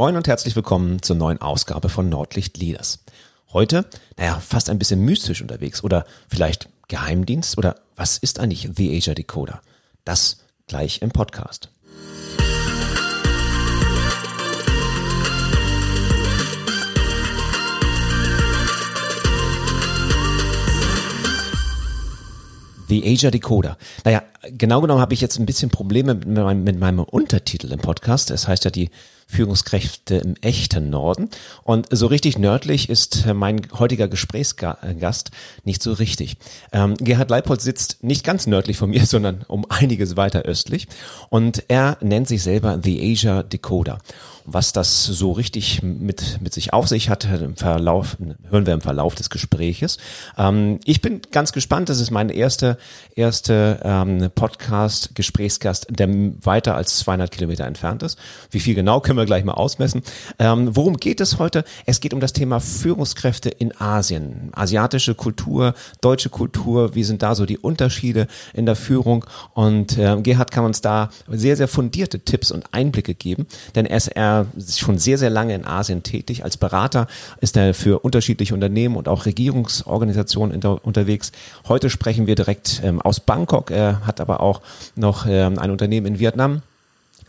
Moin und herzlich willkommen zur neuen Ausgabe von Nordlicht Leaders. Heute, naja, fast ein bisschen mystisch unterwegs oder vielleicht Geheimdienst oder was ist eigentlich The Asia Decoder? Das gleich im Podcast. The Asia Decoder. Naja, genau genommen habe ich jetzt ein bisschen Probleme mit meinem, mit meinem Untertitel im Podcast. Es heißt ja die Führungskräfte im echten Norden. Und so richtig nördlich ist mein heutiger Gesprächsgast nicht so richtig. Ähm, Gerhard Leipold sitzt nicht ganz nördlich von mir, sondern um einiges weiter östlich. Und er nennt sich selber The Asia Decoder. Was das so richtig mit, mit sich auf sich hat, im Verlauf, hören wir im Verlauf des Gespräches. Ähm, ich bin ganz gespannt. Das ist mein erster erste ähm, Podcast-Gesprächsgast, der weiter als 200 Kilometer entfernt ist. Wie viel genau können wir gleich mal ausmessen. Ähm, worum geht es heute? Es geht um das Thema Führungskräfte in Asien. Asiatische Kultur, deutsche Kultur. Wie sind da so die Unterschiede in der Führung? Und äh, Gerhard kann uns da sehr, sehr fundierte Tipps und Einblicke geben, denn er ist schon sehr, sehr lange in Asien tätig. Als Berater ist er für unterschiedliche Unternehmen und auch Regierungsorganisationen unterwegs. Heute sprechen wir direkt ähm, aus Bangkok. Er hat aber auch noch ähm, ein Unternehmen in Vietnam.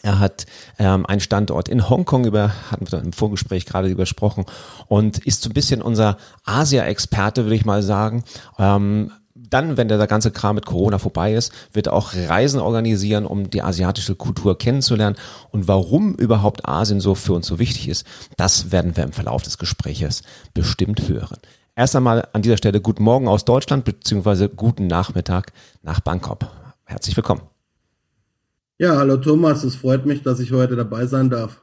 Er hat ähm, einen Standort in Hongkong über, hatten wir im Vorgespräch gerade übersprochen und ist so ein bisschen unser Asia-Experte, würde ich mal sagen. Ähm, dann, wenn der ganze Kram mit Corona vorbei ist, wird er auch Reisen organisieren, um die asiatische Kultur kennenzulernen. Und warum überhaupt Asien so für uns so wichtig ist, das werden wir im Verlauf des Gespräches bestimmt hören. Erst einmal an dieser Stelle guten Morgen aus Deutschland, beziehungsweise guten Nachmittag nach Bangkok. Herzlich willkommen. Ja, hallo Thomas, es freut mich, dass ich heute dabei sein darf.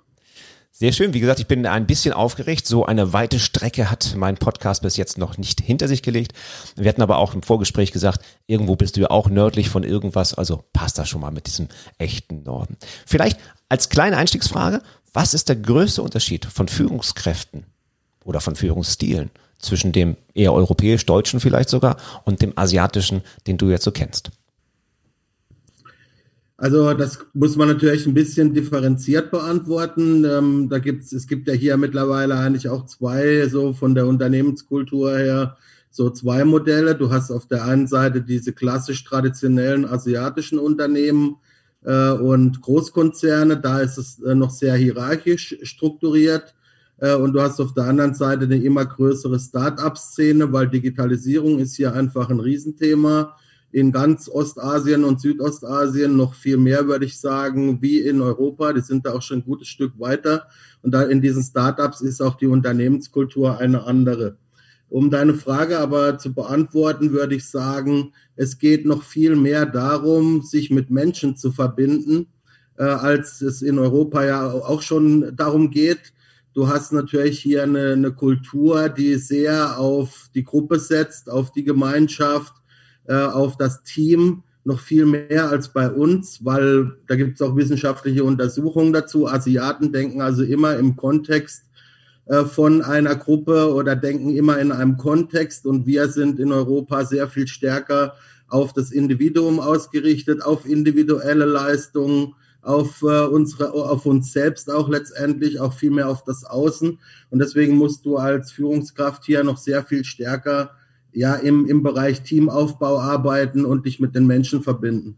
Sehr schön. Wie gesagt, ich bin ein bisschen aufgeregt. So eine weite Strecke hat mein Podcast bis jetzt noch nicht hinter sich gelegt. Wir hatten aber auch im Vorgespräch gesagt, irgendwo bist du ja auch nördlich von irgendwas. Also passt das schon mal mit diesem echten Norden. Vielleicht als kleine Einstiegsfrage, was ist der größte Unterschied von Führungskräften oder von Führungsstilen zwischen dem eher europäisch-deutschen vielleicht sogar und dem asiatischen, den du jetzt so kennst? Also das muss man natürlich ein bisschen differenziert beantworten. Ähm, da gibt's, es gibt ja hier mittlerweile eigentlich auch zwei, so von der Unternehmenskultur her, so zwei Modelle. Du hast auf der einen Seite diese klassisch traditionellen asiatischen Unternehmen äh, und Großkonzerne, da ist es äh, noch sehr hierarchisch strukturiert. Äh, und du hast auf der anderen Seite eine immer größere Start-up-Szene, weil Digitalisierung ist hier einfach ein Riesenthema in ganz Ostasien und Südostasien noch viel mehr, würde ich sagen, wie in Europa. Die sind da auch schon ein gutes Stück weiter. Und da in diesen Startups ist auch die Unternehmenskultur eine andere. Um deine Frage aber zu beantworten, würde ich sagen, es geht noch viel mehr darum, sich mit Menschen zu verbinden, äh, als es in Europa ja auch schon darum geht. Du hast natürlich hier eine, eine Kultur, die sehr auf die Gruppe setzt, auf die Gemeinschaft, äh, auf das Team noch viel mehr als bei uns, weil da gibt es auch wissenschaftliche Untersuchungen dazu. Asiaten denken also immer im Kontext äh, von einer Gruppe oder denken immer in einem Kontext und wir sind in Europa sehr viel stärker auf das Individuum ausgerichtet, auf individuelle Leistungen, auf äh, unsere, auf uns selbst auch letztendlich, auch viel mehr auf das Außen. Und deswegen musst du als Führungskraft hier noch sehr viel stärker ja im, im Bereich Teamaufbau arbeiten und dich mit den Menschen verbinden.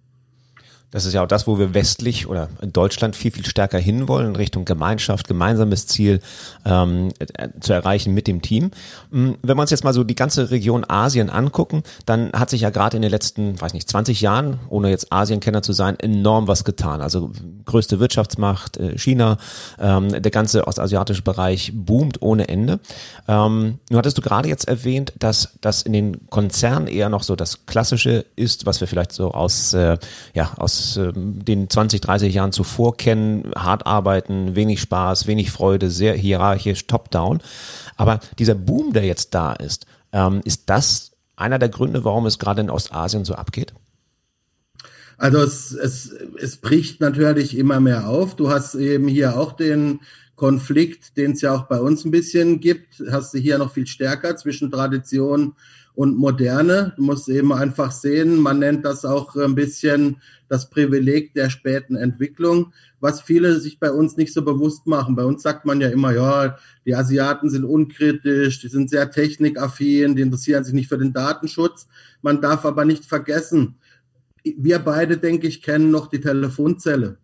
Das ist ja auch das, wo wir westlich oder in Deutschland viel, viel stärker hinwollen, in Richtung Gemeinschaft, gemeinsames Ziel ähm, äh, zu erreichen mit dem Team. Mm, wenn wir uns jetzt mal so die ganze Region Asien angucken, dann hat sich ja gerade in den letzten, weiß nicht, 20 Jahren, ohne jetzt Asienkenner zu sein, enorm was getan. Also größte Wirtschaftsmacht, äh, China, ähm, der ganze ostasiatische Bereich boomt ohne Ende. Ähm, nun hattest du gerade jetzt erwähnt, dass das in den Konzernen eher noch so das Klassische ist, was wir vielleicht so aus, äh, ja, aus äh, den 20, 30 Jahren zuvor kennen, hart arbeiten, wenig Spaß, wenig Freude, sehr hierarchisch, top-down. Aber dieser Boom, der jetzt da ist, ähm, ist das einer der Gründe, warum es gerade in Ostasien so abgeht? Also es, es, es bricht natürlich immer mehr auf. Du hast eben hier auch den Konflikt, den es ja auch bei uns ein bisschen gibt, hast du hier noch viel stärker zwischen Tradition und Moderne. Du musst eben einfach sehen, man nennt das auch ein bisschen das Privileg der späten Entwicklung, was viele sich bei uns nicht so bewusst machen. Bei uns sagt man ja immer, ja, die Asiaten sind unkritisch, die sind sehr technikaffin, die interessieren sich nicht für den Datenschutz. Man darf aber nicht vergessen, wir beide, denke ich, kennen noch die Telefonzelle.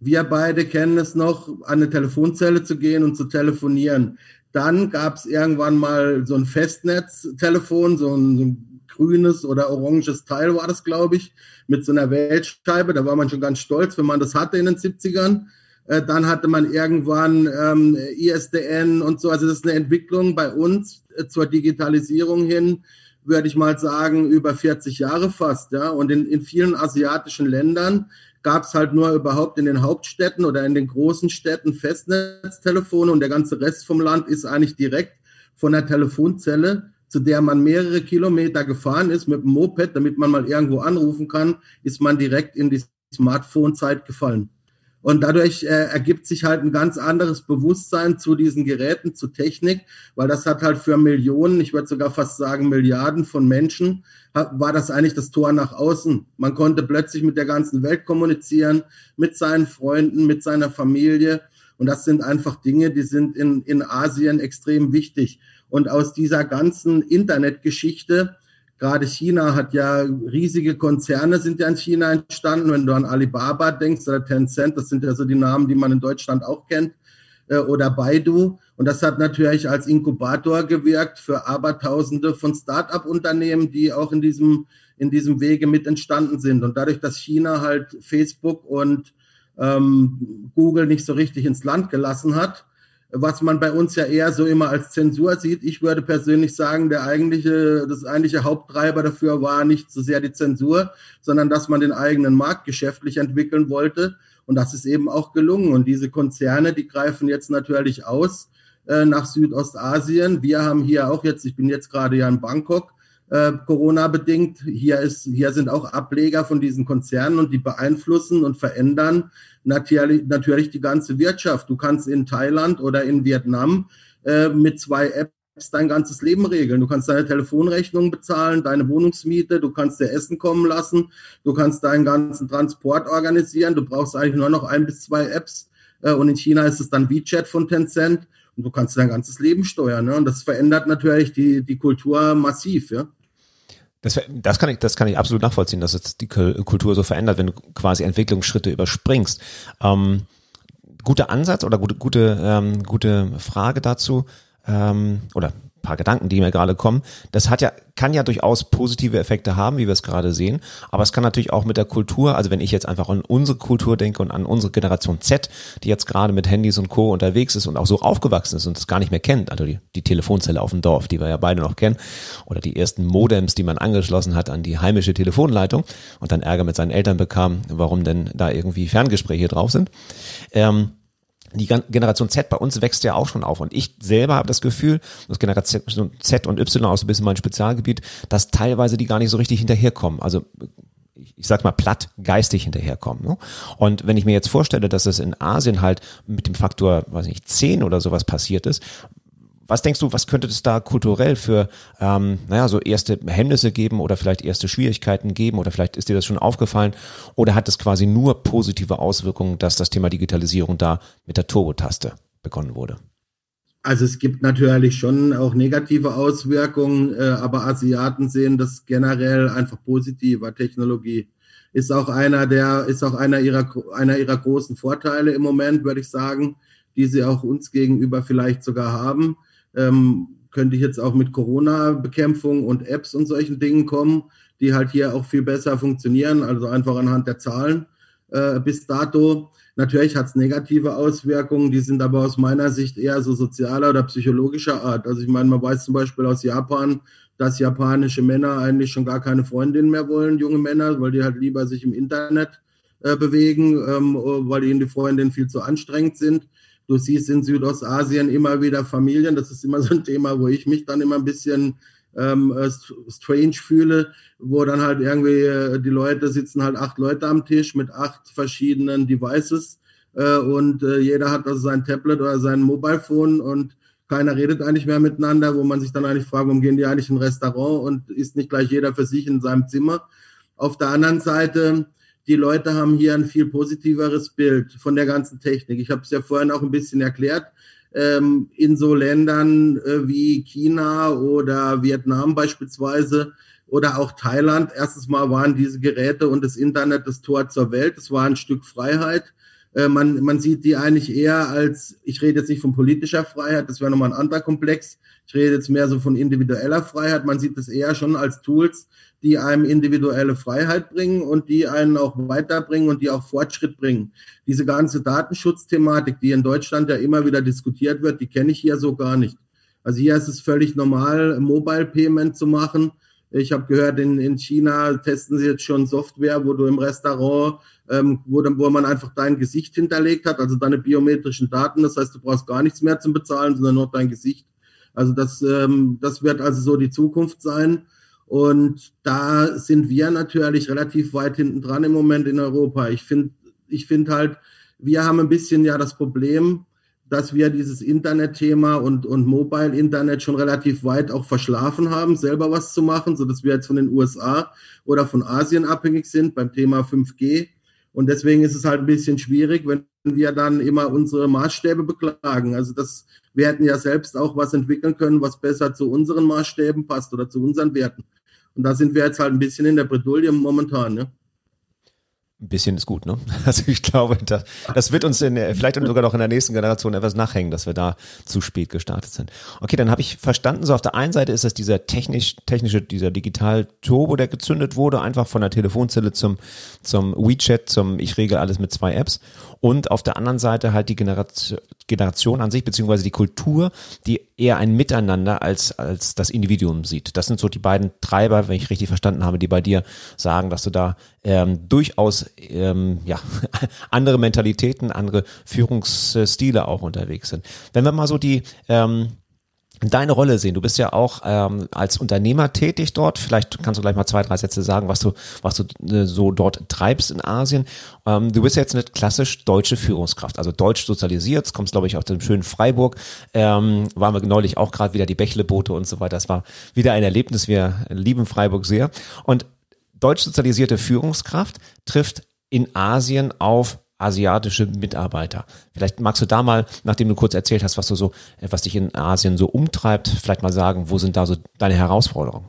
Wir beide kennen es noch, an eine Telefonzelle zu gehen und zu telefonieren. Dann gab es irgendwann mal so ein Festnetztelefon, so ein, so ein grünes oder oranges Teil war das, glaube ich, mit so einer Weltscheibe. Da war man schon ganz stolz, wenn man das hatte in den 70ern. Äh, dann hatte man irgendwann ähm, ISDN und so. Also das ist eine Entwicklung bei uns äh, zur Digitalisierung hin, würde ich mal sagen, über 40 Jahre fast. Ja? Und in, in vielen asiatischen Ländern gab es halt nur überhaupt in den Hauptstädten oder in den großen Städten Festnetztelefone und der ganze Rest vom Land ist eigentlich direkt von der Telefonzelle zu der man mehrere Kilometer gefahren ist mit dem Moped, damit man mal irgendwo anrufen kann, ist man direkt in die Smartphone-Zeit gefallen. Und dadurch äh, ergibt sich halt ein ganz anderes Bewusstsein zu diesen Geräten, zu Technik, weil das hat halt für Millionen, ich würde sogar fast sagen Milliarden von Menschen, war das eigentlich das Tor nach außen. Man konnte plötzlich mit der ganzen Welt kommunizieren, mit seinen Freunden, mit seiner Familie. Und das sind einfach Dinge, die sind in, in Asien extrem wichtig. Und aus dieser ganzen Internetgeschichte, gerade China hat ja riesige Konzerne sind ja in China entstanden. Wenn du an Alibaba denkst oder Tencent, das sind ja so die Namen, die man in Deutschland auch kennt, äh, oder Baidu. Und das hat natürlich als Inkubator gewirkt für Abertausende von Start-up-Unternehmen, die auch in diesem, in diesem Wege mit entstanden sind. Und dadurch, dass China halt Facebook und ähm, Google nicht so richtig ins Land gelassen hat, was man bei uns ja eher so immer als Zensur sieht. Ich würde persönlich sagen, der eigentliche, das eigentliche Haupttreiber dafür war nicht so sehr die Zensur, sondern dass man den eigenen Markt geschäftlich entwickeln wollte. Und das ist eben auch gelungen. Und diese Konzerne, die greifen jetzt natürlich aus äh, nach Südostasien. Wir haben hier auch jetzt, ich bin jetzt gerade ja in Bangkok, äh, Corona-bedingt. Hier, hier sind auch Ableger von diesen Konzernen und die beeinflussen und verändern natürlich, natürlich die ganze Wirtschaft. Du kannst in Thailand oder in Vietnam äh, mit zwei Apps dein ganzes Leben regeln. Du kannst deine Telefonrechnung bezahlen, deine Wohnungsmiete, du kannst dir Essen kommen lassen, du kannst deinen ganzen Transport organisieren. Du brauchst eigentlich nur noch ein bis zwei Apps. Äh, und in China ist es dann WeChat von Tencent und du kannst dein ganzes Leben steuern. Ne? Und das verändert natürlich die, die Kultur massiv. Ja? Das, das, kann ich, das kann ich absolut nachvollziehen, dass es die Kultur so verändert, wenn du quasi Entwicklungsschritte überspringst. Ähm, guter Ansatz oder gute, gute, ähm, gute Frage dazu ähm, oder paar Gedanken, die mir gerade kommen. Das hat ja, kann ja durchaus positive Effekte haben, wie wir es gerade sehen. Aber es kann natürlich auch mit der Kultur, also wenn ich jetzt einfach an unsere Kultur denke und an unsere Generation Z, die jetzt gerade mit Handys und Co. unterwegs ist und auch so aufgewachsen ist und es gar nicht mehr kennt, also die, die Telefonzelle auf dem Dorf, die wir ja beide noch kennen, oder die ersten Modems, die man angeschlossen hat an die heimische Telefonleitung und dann Ärger mit seinen Eltern bekam, warum denn da irgendwie Ferngespräche drauf sind. Ähm, die Generation Z bei uns wächst ja auch schon auf. Und ich selber habe das Gefühl, das Generation Z und Y auch so ein bisschen mein Spezialgebiet, dass teilweise die gar nicht so richtig hinterherkommen. Also ich sag mal platt geistig hinterherkommen. Ne? Und wenn ich mir jetzt vorstelle, dass es in Asien halt mit dem Faktor, weiß nicht, 10 oder sowas passiert ist, was denkst du, was könnte es da kulturell für, ähm, naja, so erste Hemmnisse geben oder vielleicht erste Schwierigkeiten geben oder vielleicht ist dir das schon aufgefallen oder hat es quasi nur positive Auswirkungen, dass das Thema Digitalisierung da mit der Turbo-Taste begonnen wurde? Also es gibt natürlich schon auch negative Auswirkungen, äh, aber Asiaten sehen das generell einfach positiver. Technologie ist auch einer der, ist auch einer ihrer, einer ihrer großen Vorteile im Moment, würde ich sagen, die sie auch uns gegenüber vielleicht sogar haben ähm, könnte ich jetzt auch mit Corona-Bekämpfung und Apps und solchen Dingen kommen, die halt hier auch viel besser funktionieren, also einfach anhand der Zahlen äh, bis dato. Natürlich hat es negative Auswirkungen, die sind aber aus meiner Sicht eher so sozialer oder psychologischer Art. Also ich meine, man weiß zum Beispiel aus Japan, dass japanische Männer eigentlich schon gar keine Freundinnen mehr wollen, junge Männer, weil die halt lieber sich im Internet äh, bewegen, ähm, weil ihnen die Freundinnen viel zu anstrengend sind. Du siehst in Südostasien immer wieder Familien. Das ist immer so ein Thema, wo ich mich dann immer ein bisschen ähm, äh, strange fühle, wo dann halt irgendwie äh, die Leute sitzen halt acht Leute am Tisch mit acht verschiedenen Devices äh, und äh, jeder hat also sein Tablet oder sein Mobile Phone und keiner redet eigentlich mehr miteinander, wo man sich dann eigentlich fragt, warum gehen die eigentlich in ein Restaurant und ist nicht gleich jeder für sich in seinem Zimmer. Auf der anderen Seite, die Leute haben hier ein viel positiveres Bild von der ganzen Technik. Ich habe es ja vorhin auch ein bisschen erklärt. Ähm, in so Ländern äh, wie China oder Vietnam beispielsweise oder auch Thailand, erstens mal waren diese Geräte und das Internet das Tor zur Welt. Es war ein Stück Freiheit. Äh, man, man sieht die eigentlich eher als, ich rede jetzt nicht von politischer Freiheit, das wäre nochmal ein anderer Komplex. Ich rede jetzt mehr so von individueller Freiheit. Man sieht das eher schon als Tools, die einem individuelle Freiheit bringen und die einen auch weiterbringen und die auch Fortschritt bringen. Diese ganze Datenschutzthematik, die in Deutschland ja immer wieder diskutiert wird, die kenne ich hier so gar nicht. Also hier ist es völlig normal, Mobile Payment zu machen. Ich habe gehört, in, in China testen sie jetzt schon Software, wo du im Restaurant, ähm, wo, wo man einfach dein Gesicht hinterlegt hat, also deine biometrischen Daten. Das heißt, du brauchst gar nichts mehr zum Bezahlen, sondern nur dein Gesicht. Also das, ähm, das wird also so die Zukunft sein. Und da sind wir natürlich relativ weit hinten dran im Moment in Europa. Ich finde ich finde halt, wir haben ein bisschen ja das Problem, dass wir dieses Internetthema und, und Mobile-Internet schon relativ weit auch verschlafen haben, selber was zu machen, so dass wir jetzt von den USA oder von Asien abhängig sind beim Thema 5G. Und deswegen ist es halt ein bisschen schwierig, wenn wir dann immer unsere Maßstäbe beklagen. Also das, wir hätten ja selbst auch was entwickeln können, was besser zu unseren Maßstäben passt oder zu unseren Werten. Und da sind wir jetzt halt ein bisschen in der Bredouille momentan. Ne? Ein bisschen ist gut, ne? Also ich glaube, das, das wird uns in, vielleicht sogar noch in der nächsten Generation etwas nachhängen, dass wir da zu spät gestartet sind. Okay, dann habe ich verstanden, so auf der einen Seite ist es dieser technisch, technische, dieser Digital-Turbo, der gezündet wurde, einfach von der Telefonzelle zum, zum WeChat, zum ich regel alles mit zwei Apps. Und auf der anderen Seite halt die Generation, Generation an sich, beziehungsweise die Kultur, die eher ein Miteinander als, als das Individuum sieht. Das sind so die beiden Treiber, wenn ich richtig verstanden habe, die bei dir sagen, dass du da ähm, durchaus ähm, ja, andere Mentalitäten, andere Führungsstile auch unterwegs sind. Wenn wir mal so die ähm, deine Rolle sehen. Du bist ja auch ähm, als Unternehmer tätig dort. Vielleicht kannst du gleich mal zwei, drei Sätze sagen, was du, was du äh, so dort treibst in Asien. Ähm, du bist jetzt eine klassisch deutsche Führungskraft, also deutsch sozialisiert. Kommst, glaube ich, aus dem schönen Freiburg. Ähm, waren wir neulich auch gerade wieder die Bächleboote und so weiter. Das war wieder ein Erlebnis. Wir lieben Freiburg sehr. Und deutsch sozialisierte Führungskraft trifft in Asien auf asiatische Mitarbeiter. Vielleicht magst du da mal, nachdem du kurz erzählt hast, was du so, was dich in Asien so umtreibt, vielleicht mal sagen, wo sind da so deine Herausforderungen?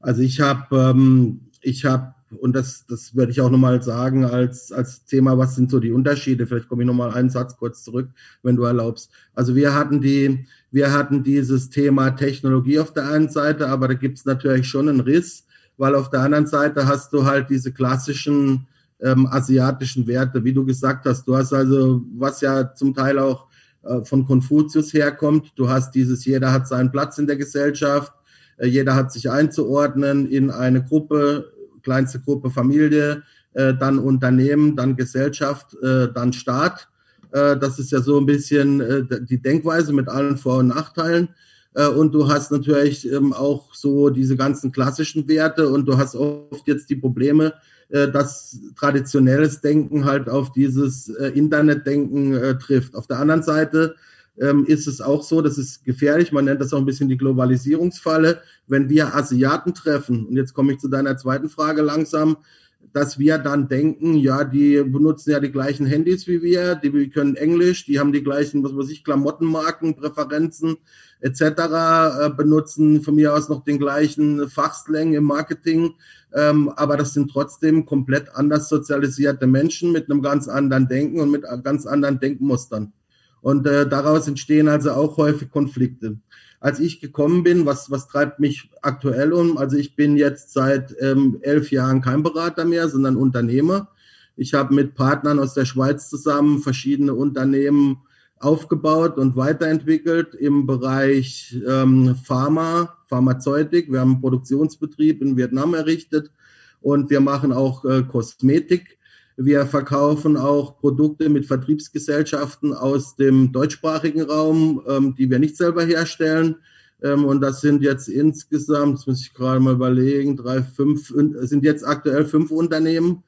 Also ich habe, ähm, ich habe, und das, das werde ich auch nochmal sagen als, als Thema, was sind so die Unterschiede? Vielleicht komme ich nochmal einen Satz kurz zurück, wenn du erlaubst. Also wir hatten die, wir hatten dieses Thema Technologie auf der einen Seite, aber da gibt es natürlich schon einen Riss, weil auf der anderen Seite hast du halt diese klassischen ähm, asiatischen Werte, wie du gesagt hast. Du hast also, was ja zum Teil auch äh, von Konfuzius herkommt, du hast dieses, jeder hat seinen Platz in der Gesellschaft, äh, jeder hat sich einzuordnen in eine Gruppe, kleinste Gruppe Familie, äh, dann Unternehmen, dann Gesellschaft, äh, dann Staat. Äh, das ist ja so ein bisschen äh, die Denkweise mit allen Vor- und Nachteilen. Äh, und du hast natürlich ähm, auch so diese ganzen klassischen Werte und du hast oft jetzt die Probleme, äh, dass traditionelles Denken halt auf dieses äh, Internetdenken trifft. Auf der anderen Seite ähm, ist es auch so, das ist gefährlich, man nennt das auch ein bisschen die Globalisierungsfalle, wenn wir Asiaten treffen, und jetzt komme ich zu deiner zweiten Frage langsam, dass wir dann denken, ja, die benutzen ja die gleichen Handys wie wir, die können Englisch, die haben die gleichen, was weiß ich, Klamottenmarken, Präferenzen etc., äh, benutzen von mir aus noch den gleichen Fachslang im Marketing, ähm, aber das sind trotzdem komplett anders sozialisierte Menschen mit einem ganz anderen Denken und mit ganz anderen Denkmustern. Und äh, daraus entstehen also auch häufig Konflikte. Als ich gekommen bin, was, was treibt mich aktuell um? Also ich bin jetzt seit ähm, elf Jahren kein Berater mehr, sondern Unternehmer. Ich habe mit Partnern aus der Schweiz zusammen verschiedene Unternehmen aufgebaut und weiterentwickelt im Bereich ähm, Pharma, Pharmazeutik. Wir haben einen Produktionsbetrieb in Vietnam errichtet und wir machen auch äh, Kosmetik. Wir verkaufen auch Produkte mit Vertriebsgesellschaften aus dem deutschsprachigen Raum, ähm, die wir nicht selber herstellen. Ähm, und das sind jetzt insgesamt, das muss ich gerade mal überlegen, drei, fünf, sind jetzt aktuell fünf Unternehmen,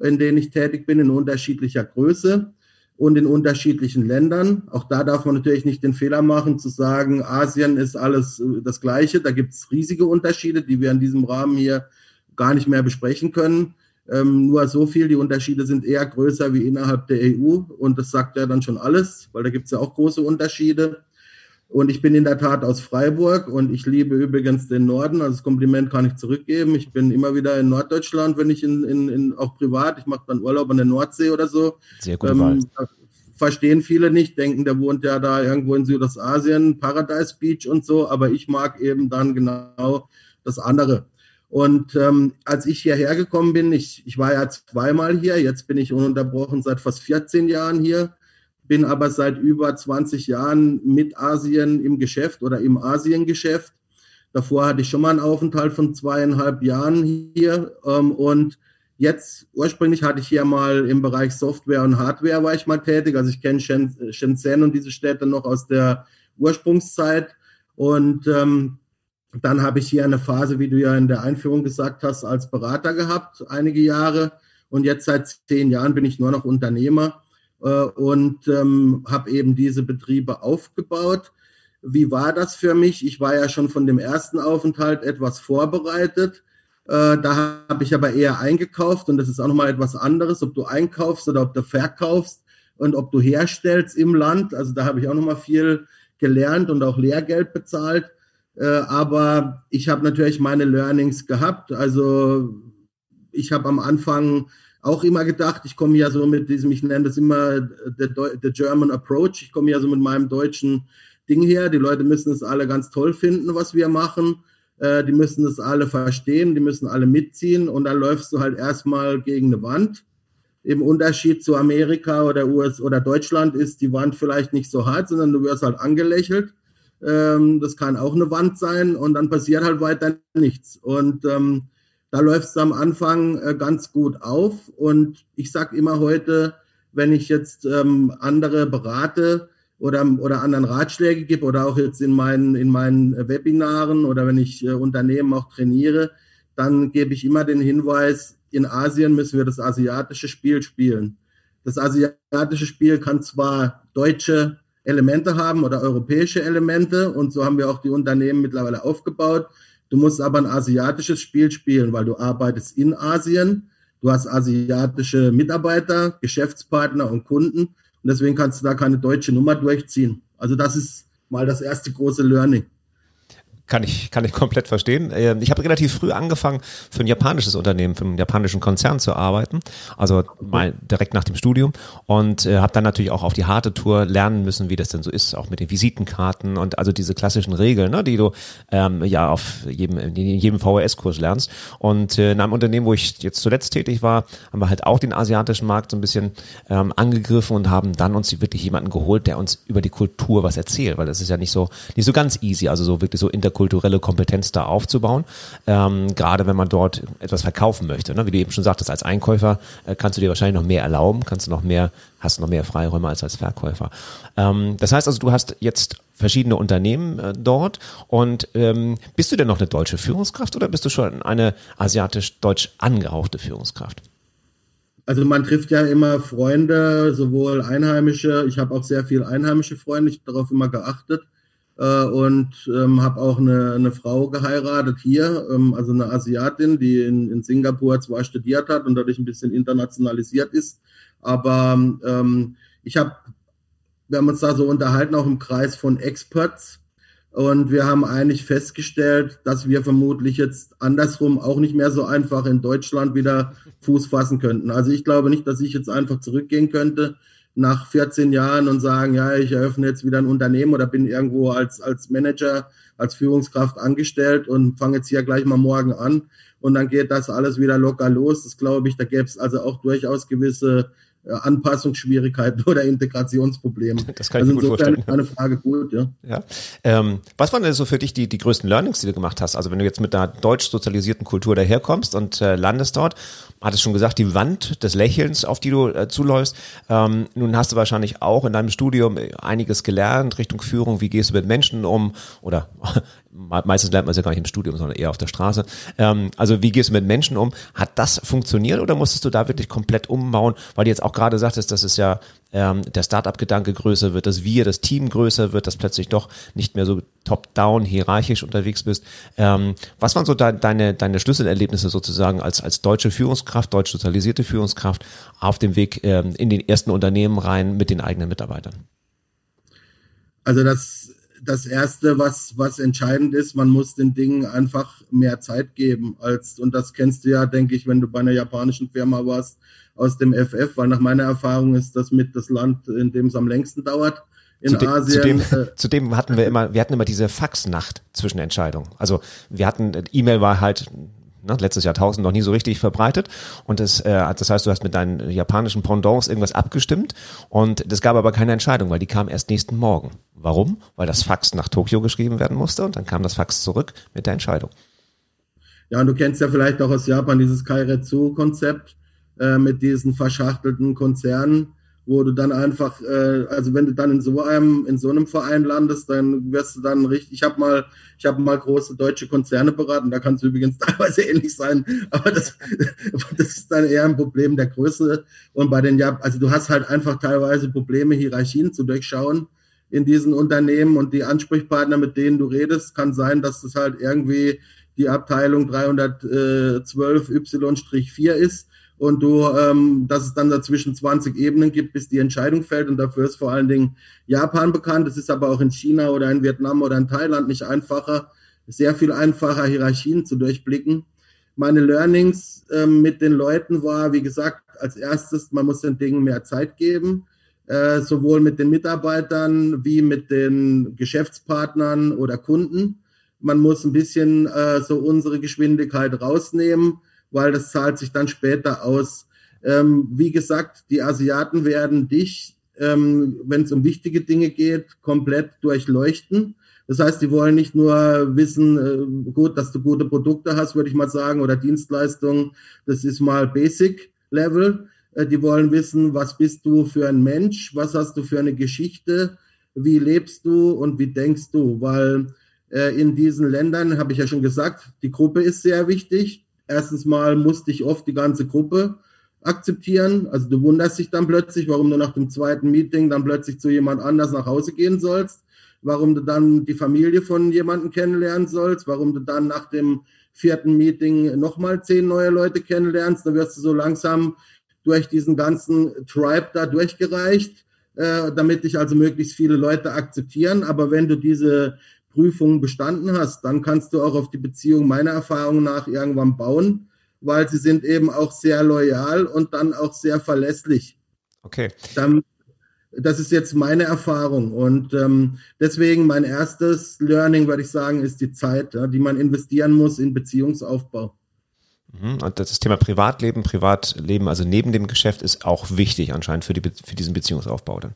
in denen ich tätig bin, in unterschiedlicher Größe. und in unterschiedlichen Ländern. Auch da darf man natürlich nicht den Fehler machen, zu sagen, Asien ist alles äh, das Gleiche. Da gibt es riesige Unterschiede, die wir in diesem Rahmen hier gar nicht mehr besprechen können. Ähm, nur so viel, die Unterschiede sind eher größer wie innerhalb der EU und das sagt ja dann schon alles, weil da gibt es ja auch große Unterschiede. Und ich bin in der Tat aus Freiburg und ich liebe übrigens den Norden. Also das Kompliment kann ich zurückgeben. Ich bin immer wieder in Norddeutschland, wenn ich in, in, in auch privat, ich mache dann Urlaub an der Nordsee oder so. Sehr gute ähm. Verstehen viele nicht, denken, der wohnt ja da irgendwo in Südostasien, Paradise Beach und so, aber ich mag eben dann genau das andere. Und ähm, als ich hierher gekommen bin, ich, ich war ja zweimal hier, jetzt bin ich ununterbrochen seit fast 14 Jahren hier bin aber seit über 20 Jahren mit Asien im Geschäft oder im Asiengeschäft. Davor hatte ich schon mal einen Aufenthalt von zweieinhalb Jahren hier ähm, und jetzt ursprünglich hatte ich hier mal im Bereich Software und Hardware war ich mal tätig. Also ich kenne Shenzhen und diese Städte noch aus der Ursprungszeit und ähm, dann habe ich hier eine Phase, wie du ja in der Einführung gesagt hast, als Berater gehabt, einige Jahre. Und jetzt seit zehn Jahren bin ich nur noch Unternehmer äh, und ähm, habe eben diese Betriebe aufgebaut. Wie war das für mich? Ich war ja schon von dem ersten Aufenthalt etwas vorbereitet. Äh, da habe ich aber eher eingekauft und das ist auch nochmal etwas anderes, ob du einkaufst oder ob du verkaufst und ob du herstellst im Land. Also da habe ich auch nochmal viel gelernt und auch Lehrgeld bezahlt. Äh, aber ich habe natürlich meine Learnings gehabt. Also ich habe am Anfang auch immer gedacht, ich komme ja so mit diesem, ich nenne das immer der German Approach, ich komme ja so mit meinem deutschen Ding her. Die Leute müssen es alle ganz toll finden, was wir machen. Äh, die müssen es alle verstehen, die müssen alle mitziehen und dann läufst du halt erstmal gegen eine Wand. Im Unterschied zu Amerika oder US oder Deutschland ist die Wand vielleicht nicht so hart, sondern du wirst halt angelächelt. Ähm, das kann auch eine Wand sein und dann passiert halt weiter nichts. Und ähm, da läuft es am Anfang äh, ganz gut auf. Und ich sage immer heute, wenn ich jetzt ähm, andere berate oder, oder anderen Ratschläge gebe oder auch jetzt in meinen, in meinen Webinaren oder wenn ich äh, Unternehmen auch trainiere, dann gebe ich immer den Hinweis, in Asien müssen wir das asiatische Spiel spielen. Das asiatische Spiel kann zwar deutsche Elemente haben oder europäische Elemente und so haben wir auch die Unternehmen mittlerweile aufgebaut. Du musst aber ein asiatisches Spiel spielen, weil du arbeitest in Asien. Du hast asiatische Mitarbeiter, Geschäftspartner und Kunden. Und deswegen kannst du da keine deutsche Nummer durchziehen. Also das ist mal das erste große Learning. Kann ich, kann ich komplett verstehen. Ähm, ich habe relativ früh angefangen, für ein japanisches Unternehmen, für einen japanischen Konzern zu arbeiten, also mal direkt nach dem Studium und äh, habe dann natürlich auch auf die harte Tour lernen müssen, wie das denn so ist, auch mit den Visitenkarten und also diese klassischen Regeln, ne, die du ähm, ja auf jedem, in jedem VHS-Kurs lernst. Und äh, in einem Unternehmen, wo ich jetzt zuletzt tätig war, haben wir halt auch den asiatischen Markt so ein bisschen ähm, angegriffen und haben dann uns wirklich jemanden geholt, der uns über die Kultur was erzählt, weil das ist ja nicht so nicht so ganz easy, also so wirklich so inter kulturelle Kompetenz da aufzubauen. Ähm, gerade wenn man dort etwas verkaufen möchte. Ne? Wie du eben schon sagtest, als Einkäufer äh, kannst du dir wahrscheinlich noch mehr erlauben, kannst du noch mehr, hast noch mehr Freiräume als als Verkäufer. Ähm, das heißt also, du hast jetzt verschiedene Unternehmen äh, dort und ähm, bist du denn noch eine deutsche Führungskraft oder bist du schon eine asiatisch-deutsch angehauchte Führungskraft? Also man trifft ja immer Freunde, sowohl Einheimische, ich habe auch sehr viele einheimische Freunde, ich habe darauf immer geachtet äh, und ähm, habe auch eine, eine Frau geheiratet hier, ähm, also eine Asiatin, die in, in Singapur zwar studiert hat und dadurch ein bisschen internationalisiert ist, aber ähm, ich habe, wir haben uns da so unterhalten, auch im Kreis von Experts, und wir haben eigentlich festgestellt, dass wir vermutlich jetzt andersrum auch nicht mehr so einfach in Deutschland wieder Fuß fassen könnten. Also ich glaube nicht, dass ich jetzt einfach zurückgehen könnte nach 14 Jahren und sagen, ja, ich eröffne jetzt wieder ein Unternehmen oder bin irgendwo als, als Manager, als Führungskraft angestellt und fange jetzt hier gleich mal morgen an und dann geht das alles wieder locker los. Das glaube ich, da gäbe es also auch durchaus gewisse Anpassungsschwierigkeiten oder Integrationsprobleme. Das kann ich also mir gut vorstellen. Eine Frage gut, ja. ja. Ähm, was waren denn so für dich die, die größten Learnings, die du gemacht hast? Also wenn du jetzt mit einer deutsch sozialisierten Kultur daherkommst und äh, landest dort, hattest schon gesagt, die Wand des Lächelns, auf die du äh, zuläufst. Ähm, nun hast du wahrscheinlich auch in deinem Studium einiges gelernt Richtung Führung. Wie gehst du mit Menschen um? Oder meistens lernt man es ja gar nicht im Studium, sondern eher auf der Straße. Ähm, also wie gehst du mit Menschen um? Hat das funktioniert oder musstest du da wirklich komplett umbauen? Weil du jetzt auch gerade sagtest, dass es ja ähm, der Startup-Gedanke größer wird, dass wir, das Team größer wird, dass plötzlich doch nicht mehr so top-down, hierarchisch unterwegs bist. Ähm, was waren so de deine, deine Schlüsselerlebnisse sozusagen als, als deutsche Führungskraft, deutsch sozialisierte Führungskraft auf dem Weg ähm, in den ersten Unternehmen rein mit den eigenen Mitarbeitern? Also das, das Erste, was, was entscheidend ist, man muss den Dingen einfach mehr Zeit geben. Als, und das kennst du ja, denke ich, wenn du bei einer japanischen Firma warst, aus dem FF, weil nach meiner Erfahrung ist das mit das Land, in dem es am längsten dauert. In zudem, Asien. Zudem, äh, zudem hatten wir immer, wir hatten immer diese Faxnacht zwischen Entscheidungen. Also wir hatten, E-Mail war halt ne, letztes Jahrtausend noch nie so richtig verbreitet. Und das, äh, das heißt, du hast mit deinen japanischen Pendants irgendwas abgestimmt und es gab aber keine Entscheidung, weil die kam erst nächsten Morgen. Warum? Weil das Fax nach Tokio geschrieben werden musste und dann kam das Fax zurück mit der Entscheidung. Ja, und du kennst ja vielleicht auch aus Japan dieses Kairetsu-Konzept äh, mit diesen verschachtelten Konzernen wo du dann einfach, äh, also wenn du dann in so einem, in so einem Verein landest, dann wirst du dann richtig, ich habe mal, ich habe mal große deutsche Konzerne beraten, da kann es übrigens teilweise ähnlich sein, aber das, das ist dann eher ein Problem der Größe. Und bei den, ja, also du hast halt einfach teilweise Probleme, Hierarchien zu durchschauen in diesen Unternehmen und die Ansprechpartner, mit denen du redest, kann sein, dass das halt irgendwie die Abteilung 312 Y-4 ist und du, ähm, dass es dann dazwischen 20 Ebenen gibt, bis die Entscheidung fällt. Und dafür ist vor allen Dingen Japan bekannt. Es ist aber auch in China oder in Vietnam oder in Thailand nicht einfacher, sehr viel einfacher, Hierarchien zu durchblicken. Meine Learnings ähm, mit den Leuten war, wie gesagt, als erstes, man muss den Dingen mehr Zeit geben, äh, sowohl mit den Mitarbeitern wie mit den Geschäftspartnern oder Kunden. Man muss ein bisschen äh, so unsere Geschwindigkeit rausnehmen weil das zahlt sich dann später aus. Ähm, wie gesagt, die Asiaten werden dich, ähm, wenn es um wichtige Dinge geht, komplett durchleuchten. Das heißt, die wollen nicht nur wissen, äh, gut, dass du gute Produkte hast, würde ich mal sagen, oder Dienstleistungen. Das ist mal Basic Level. Äh, die wollen wissen, was bist du für ein Mensch? Was hast du für eine Geschichte? Wie lebst du und wie denkst du? Weil äh, in diesen Ländern, habe ich ja schon gesagt, die Gruppe ist sehr wichtig erstens mal musste ich oft die ganze Gruppe akzeptieren. Also du wunderst dich dann plötzlich, warum du nach dem zweiten Meeting dann plötzlich zu jemand anders nach Hause gehen sollst, warum du dann die Familie von jemandem kennenlernen sollst, warum du dann nach dem vierten Meeting nochmal zehn neue Leute kennenlernst. Dann wirst du so langsam durch diesen ganzen Tribe da durchgereicht, äh, damit dich also möglichst viele Leute akzeptieren. Aber wenn du diese Prüfungen bestanden hast, dann kannst du auch auf die Beziehung meiner Erfahrung nach irgendwann bauen, weil sie sind eben auch sehr loyal und dann auch sehr verlässlich. Okay. Dann, das ist jetzt meine Erfahrung und ähm, deswegen mein erstes Learning, würde ich sagen, ist die Zeit, ja, die man investieren muss in Beziehungsaufbau. Mhm. Und das Thema Privatleben, Privatleben, also neben dem Geschäft, ist auch wichtig anscheinend für, die, für diesen Beziehungsaufbau dann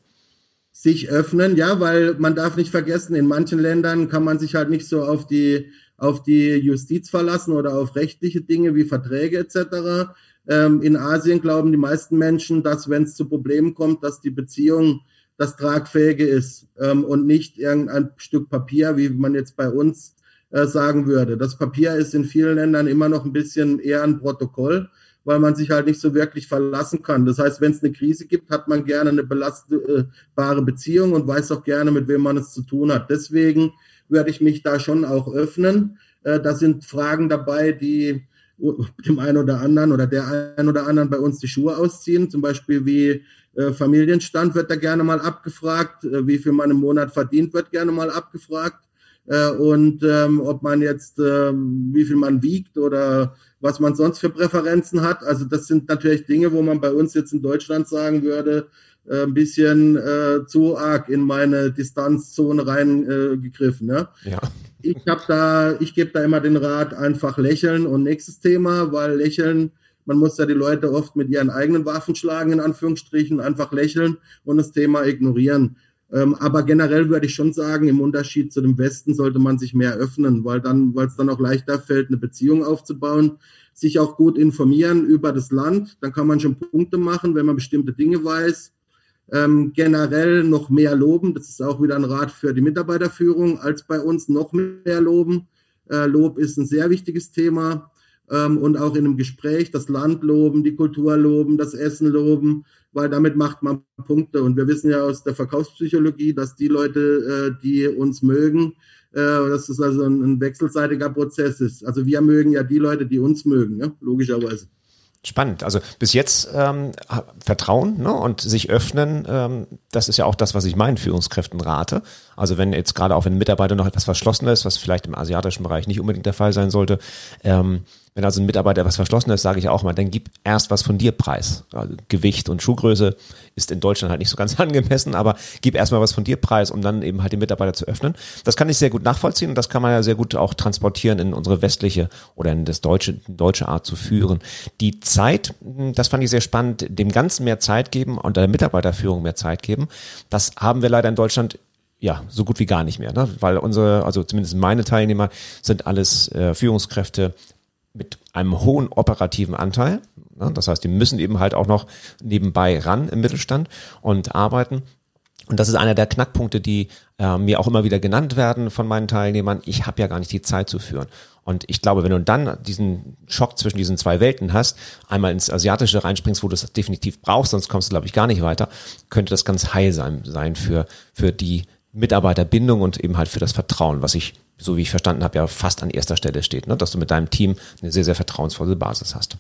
sich öffnen, ja, weil man darf nicht vergessen, in manchen Ländern kann man sich halt nicht so auf die, auf die Justiz verlassen oder auf rechtliche Dinge wie Verträge etc. Ähm, in Asien glauben die meisten Menschen, dass wenn es zu Problemen kommt, dass die Beziehung das Tragfähige ist ähm, und nicht irgendein Stück Papier, wie man jetzt bei uns äh, sagen würde. Das Papier ist in vielen Ländern immer noch ein bisschen eher ein Protokoll weil man sich halt nicht so wirklich verlassen kann. Das heißt, wenn es eine Krise gibt, hat man gerne eine belastbare Beziehung und weiß auch gerne, mit wem man es zu tun hat. Deswegen werde ich mich da schon auch öffnen. Äh, da sind Fragen dabei, die dem einen oder anderen oder der einen oder anderen bei uns die Schuhe ausziehen. Zum Beispiel wie äh, Familienstand wird da gerne mal abgefragt, äh, wie viel man im Monat verdient, wird gerne mal abgefragt. Äh, und ähm, ob man jetzt, äh, wie viel man wiegt oder was man sonst für Präferenzen hat. Also das sind natürlich Dinge, wo man bei uns jetzt in Deutschland sagen würde, äh, ein bisschen äh, zu arg in meine Distanzzone reingegriffen. Äh, ne? ja. Ich habe da, ich gebe da immer den Rat, einfach lächeln und nächstes Thema, weil lächeln, man muss ja die Leute oft mit ihren eigenen Waffen schlagen, in Anführungsstrichen, einfach lächeln und das Thema ignorieren. Ähm, aber generell würde ich schon sagen, im Unterschied zu dem Westen sollte man sich mehr öffnen, weil dann, weil es dann auch leichter fällt, eine Beziehung aufzubauen, sich auch gut informieren über das Land. Dann kann man schon Punkte machen, wenn man bestimmte Dinge weiß. ähm, generell noch mehr loben. Das ist auch wieder ein Rat für die Mitarbeiterführung, als bei uns noch mehr loben. Äh, Lob ist ein sehr wichtiges Thema. Ähm, und auch in einem Gespräch das Land loben, die Kultur loben, das Essen loben, weil damit macht man Punkte. Und wir wissen ja aus der Verkaufspsychologie, dass die Leute, äh, die uns mögen, äh, dass es also ein, ein, wechselseitiger Prozess ist. Also wir mögen ja die Leute, die uns mögen, ja? logischerweise. Spannend. Also bis jetzt ähm, Vertrauen ne, und sich öffnen, ähm, das ist ja auch das, was ich meinen Führungskräften rate. Also wenn jetzt gerade auch wenn ein Mitarbeiter noch etwas verschlossen ist, was vielleicht im asiatischen Bereich nicht unbedingt der Fall sein sollte, ähm, wenn also ein Mitarbeiter was verschlossen ist, sage ich auch mal, dann gib erst was von dir preis. Also Gewicht und Schuhgröße ist in Deutschland halt nicht so ganz angemessen, aber gib erstmal was von dir preis, um dann eben halt den Mitarbeiter zu öffnen. Das kann ich sehr gut nachvollziehen und das kann man ja sehr gut auch transportieren in unsere westliche oder in das deutsche, deutsche Art zu führen. Die Zeit, das fand ich sehr spannend, dem Ganzen mehr Zeit geben und der Mitarbeiterführung mehr Zeit geben. Das haben wir leider in Deutschland ja, so gut wie gar nicht mehr, ne? weil unsere, also zumindest meine Teilnehmer sind alles äh, Führungskräfte mit einem hohen operativen Anteil. Das heißt, die müssen eben halt auch noch nebenbei ran im Mittelstand und arbeiten. Und das ist einer der Knackpunkte, die äh, mir auch immer wieder genannt werden von meinen Teilnehmern. Ich habe ja gar nicht die Zeit zu führen. Und ich glaube, wenn du dann diesen Schock zwischen diesen zwei Welten hast, einmal ins Asiatische reinspringst, wo du es definitiv brauchst, sonst kommst du, glaube ich, gar nicht weiter, könnte das ganz heilsam sein für, für die Mitarbeiterbindung und eben halt für das Vertrauen, was ich so wie ich verstanden habe, ja fast an erster Stelle steht, ne? dass du mit deinem Team eine sehr, sehr vertrauensvolle Basis hast.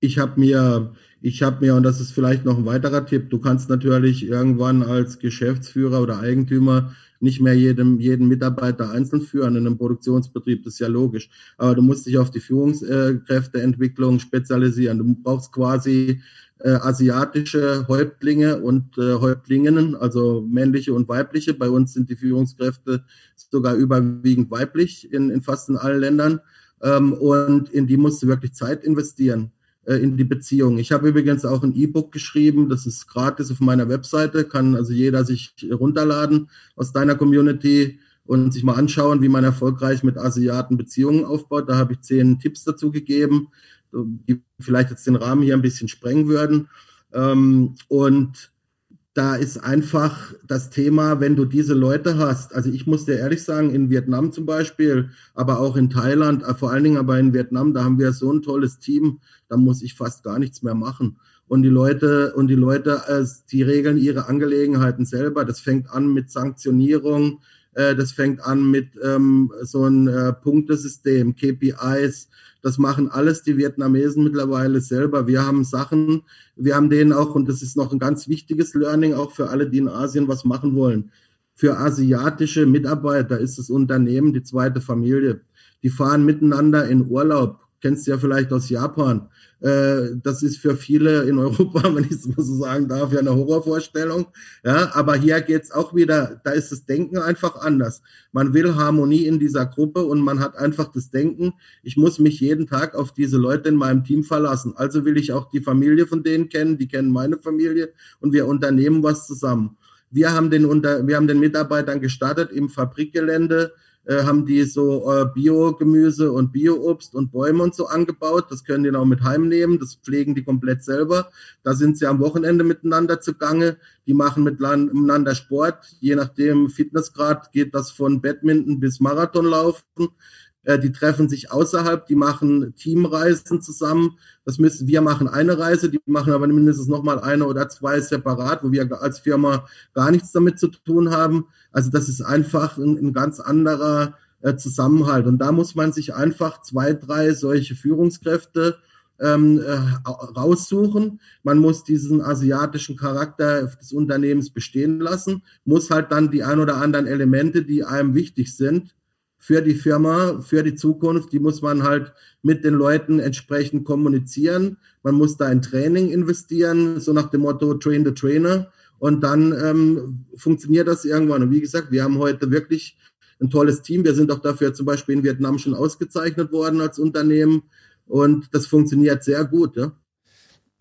Ich habe mir, ich habe mir, und das ist vielleicht noch ein weiterer Tipp, du kannst natürlich irgendwann als Geschäftsführer oder Eigentümer nicht mehr jedem, jeden Mitarbeiter einzeln führen in einem Produktionsbetrieb, das ist ja logisch. Aber du musst dich auf die Führungskräfteentwicklung spezialisieren. Du brauchst quasi äh, asiatische Häuptlinge und äh, Häuptlinginnen, also männliche und weibliche. Bei uns sind die Führungskräfte sogar überwiegend weiblich in, in fast in allen Ländern. Ähm, und in die musst du wirklich Zeit investieren äh, in die Beziehung. Ich habe übrigens auch ein E-Book geschrieben, das ist gratis auf meiner Webseite, kann also jeder sich runterladen aus deiner Community und sich mal anschauen, wie man erfolgreich mit Asiaten Beziehungen aufbaut. Da habe ich zehn Tipps dazu gegeben die vielleicht jetzt den Rahmen hier ein bisschen sprengen würden. Ähm, und da ist einfach das Thema, wenn du diese Leute hast, also ich muss dir ehrlich sagen, in Vietnam zum Beispiel, aber auch in Thailand, äh, vor allen Dingen aber in Vietnam, da haben wir so ein tolles Team, da muss ich fast gar nichts mehr machen. Und die Leute, und die Leute, äh, die regeln ihre Angelegenheiten selber. Das fängt an mit Sanktionierung, äh, das fängt an mit ähm, so ein Punktesystem, KPIs, das machen alles die Vietnamesen mittlerweile selber. Wir haben Sachen, wir haben denen auch, und das ist noch ein ganz wichtiges Learning, auch für alle, die in Asien was machen wollen. Für asiatische Mitarbeiter ist das Unternehmen die zweite Familie. Die fahren miteinander in Urlaub. Kennst du ja vielleicht aus Japan. Äh, das ist für viele in Europa, wenn ich es mal so sagen darf, ja eine Horrorvorstellung. Ja, aber hier geht's auch wieder, da ist das Denken einfach anders. Man will Harmonie in dieser Gruppe und man hat einfach das Denken, ich muss mich jeden Tag auf diese Leute in meinem Team verlassen. Also will ich auch die Familie von denen kennen, die kennen meine Familie und wir unternehmen was zusammen. Wir haben den, unter, wir haben den Mitarbeitern gestartet im Fabrikgelände äh, haben die so äh, Bio-Gemüse und Bio-Obst und Bäume und so angebaut. Das können die auch mit heimnehmen. Das pflegen die komplett selber. Da sind sie am Wochenende miteinander zugange. Die machen miteinander Sport. Je nachdem Fitnessgrad geht das von Badminton bis Marathonlaufen. Äh, die treffen sich außerhalb, die machen Teamreisen zusammen. Das müssen wir machen eine Reise, die machen aber mindestens nochmal eine oder zwei separat, wo wir als Firma gar nichts damit zu tun haben. Also das ist einfach ein, ein ganz anderer äh, Zusammenhalt. Und da muss man sich einfach zwei, drei solche Führungskräfte ähm, äh, raussuchen. Man muss diesen asiatischen Charakter des Unternehmens bestehen lassen, muss halt dann die ein oder anderen Elemente, die einem wichtig sind, für die Firma, für die Zukunft, die muss man halt mit den Leuten entsprechend kommunizieren. Man muss da in Training investieren, so nach dem Motto Train the Trainer. Und dann ähm, funktioniert das irgendwann. Und wie gesagt, wir haben heute wirklich ein tolles Team. Wir sind auch dafür zum Beispiel in Vietnam schon ausgezeichnet worden als Unternehmen. Und das funktioniert sehr gut. Ja.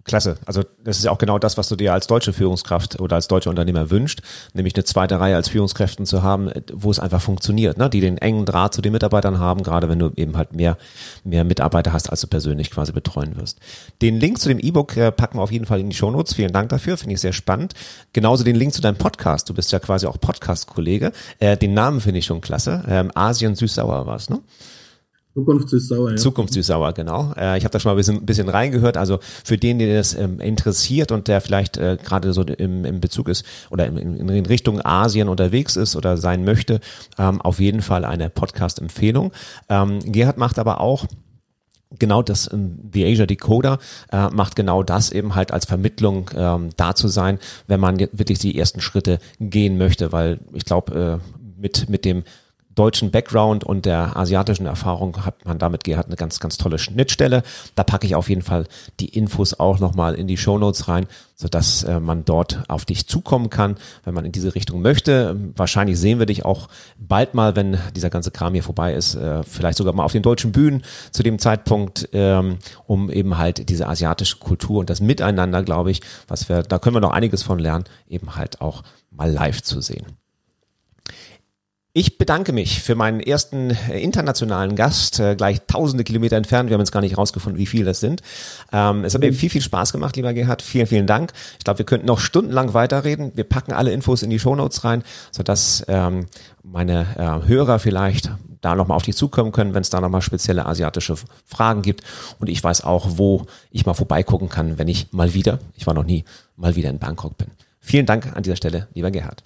Klasse. Also das ist ja auch genau das, was du dir als deutsche Führungskraft oder als deutscher Unternehmer wünscht, nämlich eine zweite Reihe als Führungskräften zu haben, wo es einfach funktioniert, ne? die den engen Draht zu den Mitarbeitern haben, gerade wenn du eben halt mehr, mehr Mitarbeiter hast, als du persönlich quasi betreuen wirst. Den Link zu dem E-Book äh, packen wir auf jeden Fall in die Shownotes. Vielen Dank dafür, finde ich sehr spannend. Genauso den Link zu deinem Podcast. Du bist ja quasi auch Podcast-Kollege. Äh, den Namen finde ich schon klasse. Ähm, Asien Süßsauer war es, ne? Zukunft süß-sauer, ja. Zukunft süß-sauer, genau. Äh, ich habe da schon mal ein bisschen, bisschen reingehört. Also für den, den das ähm, interessiert und der vielleicht äh, gerade so im, im Bezug ist oder in, in Richtung Asien unterwegs ist oder sein möchte, ähm, auf jeden Fall eine Podcast-Empfehlung. Ähm, Gerhard macht aber auch genau das, ähm, The Asia Decoder äh, macht genau das eben halt als Vermittlung ähm, da zu sein, wenn man wirklich die ersten Schritte gehen möchte, weil ich glaube, äh, mit, mit dem deutschen Background und der asiatischen Erfahrung hat man damit Gerhard eine ganz, ganz tolle Schnittstelle. Da packe ich auf jeden Fall die Infos auch nochmal in die Show Notes rein, sodass äh, man dort auf dich zukommen kann, wenn man in diese Richtung möchte. Wahrscheinlich sehen wir dich auch bald mal, wenn dieser ganze Kram hier vorbei ist, äh, vielleicht sogar mal auf den deutschen Bühnen zu dem Zeitpunkt, ähm, um eben halt diese asiatische Kultur und das Miteinander, glaube ich, was wir, da können wir noch einiges von lernen, eben halt auch mal live zu sehen. Ich bedanke mich für meinen ersten äh, internationalen Gast, äh, gleich tausende Kilometer entfernt. Wir haben jetzt gar nicht rausgefunden, wie viel das sind. Ähm, es hat mir viel, viel Spaß gemacht, lieber Gerhard. Vielen, vielen Dank. Ich glaube, wir könnten noch stundenlang weiterreden. Wir packen alle Infos in die Shownotes rein, sodass ähm, meine äh, Hörer vielleicht da nochmal auf dich zukommen können, wenn es da nochmal spezielle asiatische Fragen gibt. Und ich weiß auch, wo ich mal vorbeigucken kann, wenn ich mal wieder, ich war noch nie, mal wieder in Bangkok bin. Vielen Dank an dieser Stelle, lieber Gerhard.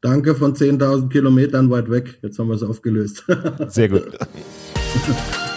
Danke von 10.000 Kilometern weit weg. Jetzt haben wir es aufgelöst. Sehr gut.